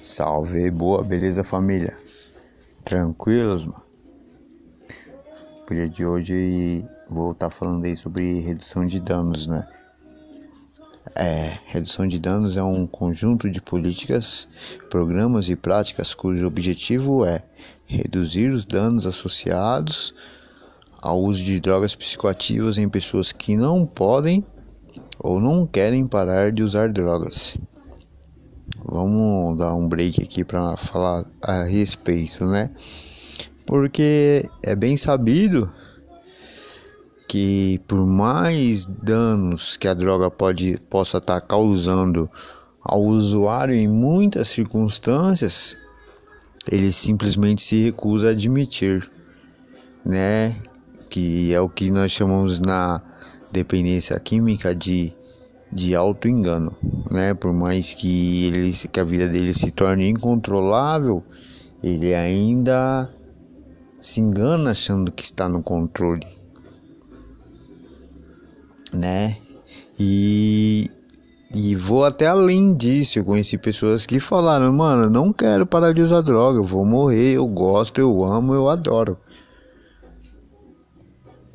Salve, boa, beleza família? Tranquilos, mano? Pro dia de hoje vou estar tá falando aí sobre redução de danos, né? É, redução de danos é um conjunto de políticas, programas e práticas cujo objetivo é reduzir os danos associados ao uso de drogas psicoativas em pessoas que não podem ou não querem parar de usar drogas. Vamos dar um break aqui para falar a respeito, né? Porque é bem sabido que por mais danos que a droga pode possa estar tá causando ao usuário em muitas circunstâncias, ele simplesmente se recusa a admitir, né? Que é o que nós chamamos na dependência química de de auto engano, né? Por mais que ele que a vida dele se torne incontrolável, ele ainda se engana achando que está no controle, né? E e vou até além disso. Eu conheci pessoas que falaram: Mano, não quero parar de usar droga. Eu vou morrer. Eu gosto, eu amo, eu adoro.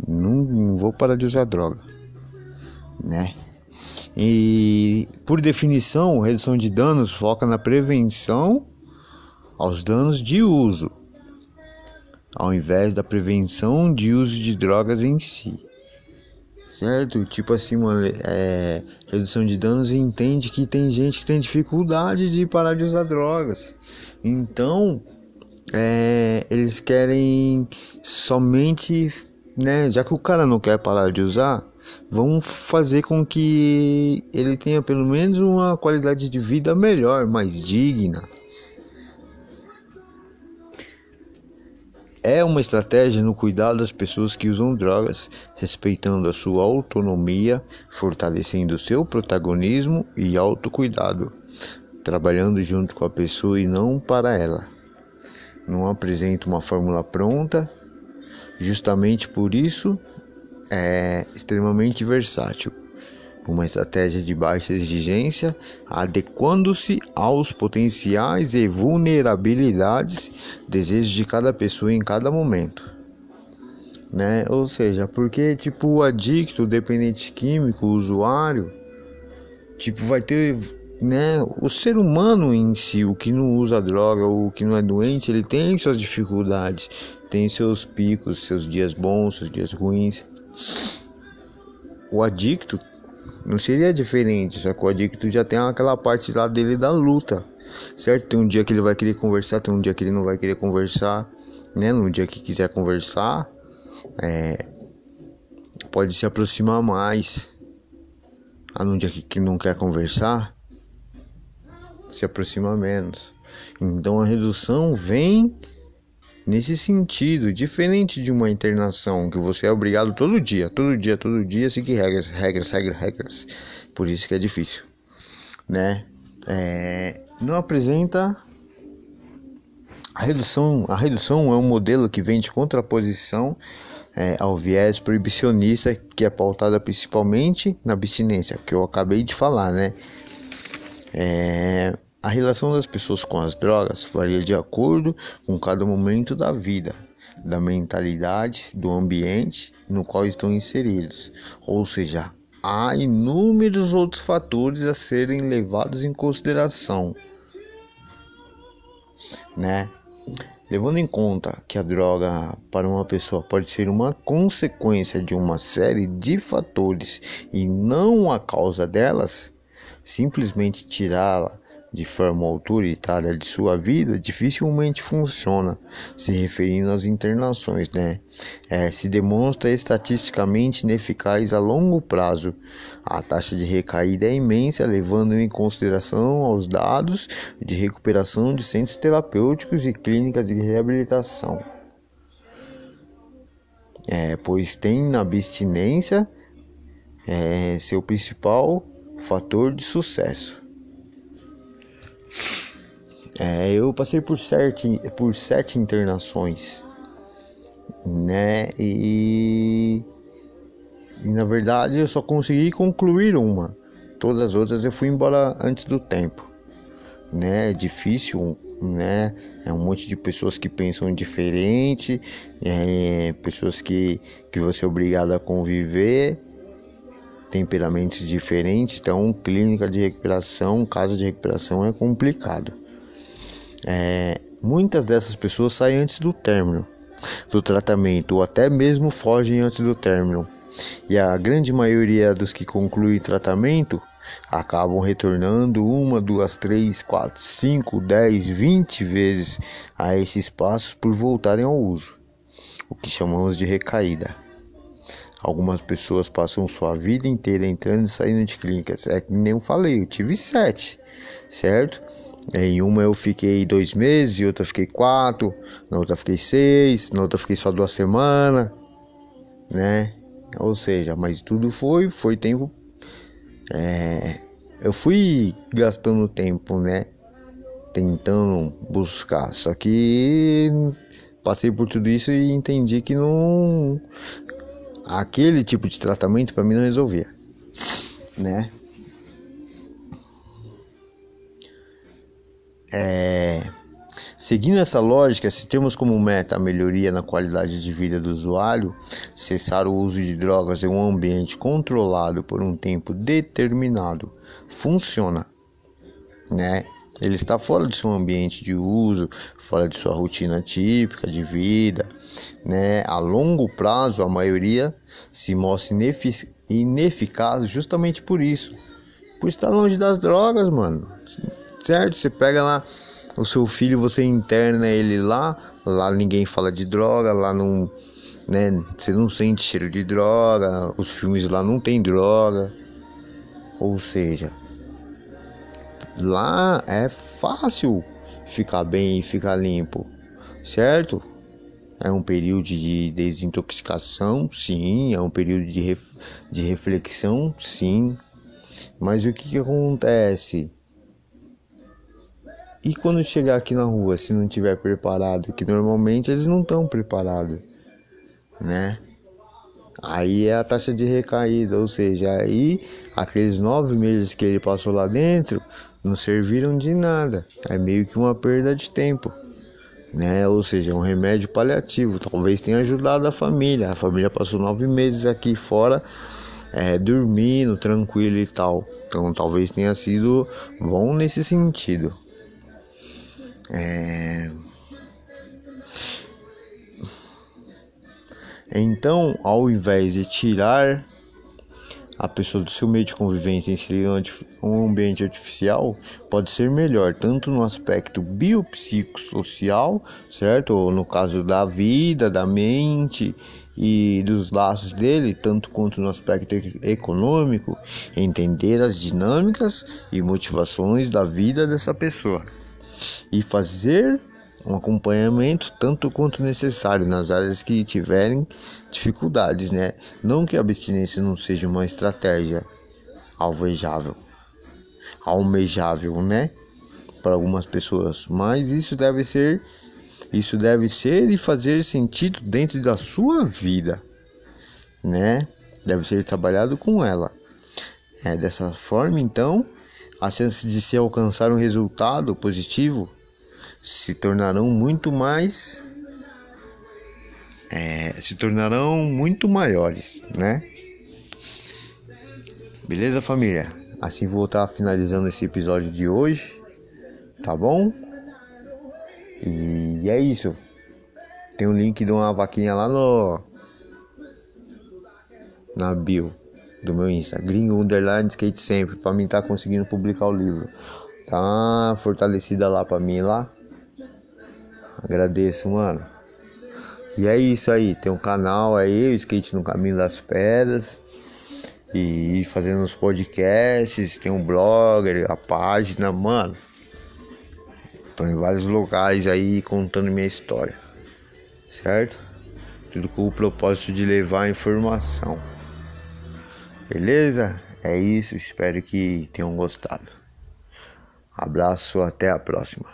Não, não vou parar de usar droga, né? E por definição, redução de danos foca na prevenção aos danos de uso, ao invés da prevenção de uso de drogas em si. Certo? Tipo assim, mano, é, redução de danos entende que tem gente que tem dificuldade de parar de usar drogas. Então, é, eles querem somente, né, já que o cara não quer parar de usar, vamos fazer com que ele tenha pelo menos uma qualidade de vida melhor, mais digna. É uma estratégia no cuidado das pessoas que usam drogas, respeitando a sua autonomia, fortalecendo seu protagonismo e autocuidado, trabalhando junto com a pessoa e não para ela. Não apresenta uma fórmula pronta, justamente por isso é extremamente versátil, uma estratégia de baixa exigência, adequando-se aos potenciais e vulnerabilidades, desejos de cada pessoa em cada momento. Né? Ou seja, porque tipo o adicto, o dependente químico, o usuário, tipo vai ter, né, o ser humano em si, o que não usa droga, o que não é doente, ele tem suas dificuldades, tem seus picos, seus dias bons, seus dias ruins. O adicto não seria diferente, só que o adicto já tem aquela parte lá dele da luta, certo? Tem um dia que ele vai querer conversar, tem um dia que ele não vai querer conversar, né? No dia que quiser conversar, é, pode se aproximar mais. Ah, num dia que, que não quer conversar, se aproxima menos. Então a redução vem Nesse sentido, diferente de uma internação que você é obrigado todo dia, todo dia, todo dia seguir regras, regras, regras, regras. Por isso que é difícil, né? É, não apresenta a redução. A redução é um modelo que vem de contraposição é, ao viés proibicionista que é pautada principalmente na abstinência, que eu acabei de falar, né? É, a relação das pessoas com as drogas varia de acordo com cada momento da vida, da mentalidade, do ambiente no qual estão inseridos. Ou seja, há inúmeros outros fatores a serem levados em consideração, né? Levando em conta que a droga para uma pessoa pode ser uma consequência de uma série de fatores e não a causa delas, simplesmente tirá-la de forma autoritária de sua vida dificilmente funciona, se referindo às internações, né? É, se demonstra estatisticamente ineficaz a longo prazo. A taxa de recaída é imensa, levando em consideração aos dados de recuperação de centros terapêuticos e clínicas de reabilitação. É, pois tem na abstinência é, seu principal fator de sucesso. É, eu passei por sete, por sete internações, né? E, e na verdade eu só consegui concluir uma. Todas as outras eu fui embora antes do tempo, né? É difícil, né? É um monte de pessoas que pensam diferente, é, pessoas que, que você é obrigado a conviver, temperamentos diferentes. Então, clínica de recuperação, casa de recuperação é complicado. É, muitas dessas pessoas saem antes do término do tratamento ou até mesmo fogem antes do término. E a grande maioria dos que concluem tratamento acabam retornando uma, duas, três, quatro, cinco, dez, vinte vezes a esses passos por voltarem ao uso, o que chamamos de recaída. Algumas pessoas passam sua vida inteira entrando e saindo de clínicas. É que nem eu falei, eu tive sete, certo? Em uma eu fiquei dois meses, em outra fiquei quatro, na outra fiquei seis, na outra fiquei só duas semanas, né? Ou seja, mas tudo foi, foi tempo é, eu fui gastando tempo, né? Tentando buscar. Só que passei por tudo isso e entendi que não. Aquele tipo de tratamento para mim não resolvia, né? É, seguindo essa lógica, se temos como meta a melhoria na qualidade de vida do usuário, cessar o uso de drogas em um ambiente controlado por um tempo determinado funciona, né? Ele está fora do seu ambiente de uso, fora de sua rotina típica de vida, né? A longo prazo, a maioria se mostra inefic ineficaz justamente por isso, por estar longe das drogas, mano. Certo? Você pega lá o seu filho, você interna ele lá, lá ninguém fala de droga, lá não, né? Você não sente cheiro de droga, os filmes lá não tem droga. Ou seja, Lá é fácil ficar bem e ficar limpo, certo? É um período de desintoxicação, sim. É um período de, ref, de reflexão, sim. Mas o que, que acontece? E quando chegar aqui na rua, se não tiver preparado, que normalmente eles não estão preparados, né? Aí é a taxa de recaída, ou seja, aí aqueles nove meses que ele passou lá dentro não serviram de nada. É meio que uma perda de tempo, né? Ou seja, um remédio paliativo. Talvez tenha ajudado a família. A família passou nove meses aqui fora, é, dormindo, tranquilo e tal. Então, talvez tenha sido bom nesse sentido. É... Então, ao invés de tirar a pessoa do seu meio de convivência inserir um ambiente artificial pode ser melhor, tanto no aspecto biopsicossocial, certo? Ou no caso da vida, da mente e dos laços dele, tanto quanto no aspecto econômico, entender as dinâmicas e motivações da vida dessa pessoa e fazer um acompanhamento tanto quanto necessário nas áreas que tiverem dificuldades, né? Não que a abstinência não seja uma estratégia alvejável, almejável, né? Para algumas pessoas, mas isso deve ser isso deve ser e fazer sentido dentro da sua vida, né? Deve ser trabalhado com ela. É dessa forma, então, a chance de se alcançar um resultado positivo se tornarão muito mais é, se tornarão muito maiores, né? Beleza, família? Assim vou estar finalizando esse episódio de hoje, tá bom? E é isso. Tem um link de uma vaquinha lá no na bio do meu Insta, gringo underline skate sempre, para mim tá conseguindo publicar o livro. Tá fortalecida lá para mim lá. Agradeço, mano. E é isso aí, tem um canal aí, o Skate no Caminho das Pedras. E fazendo uns podcasts, tem um blogger, a página, mano. Tô em vários locais aí contando minha história. Certo? Tudo com o propósito de levar informação. Beleza? É isso, espero que tenham gostado. Abraço, até a próxima.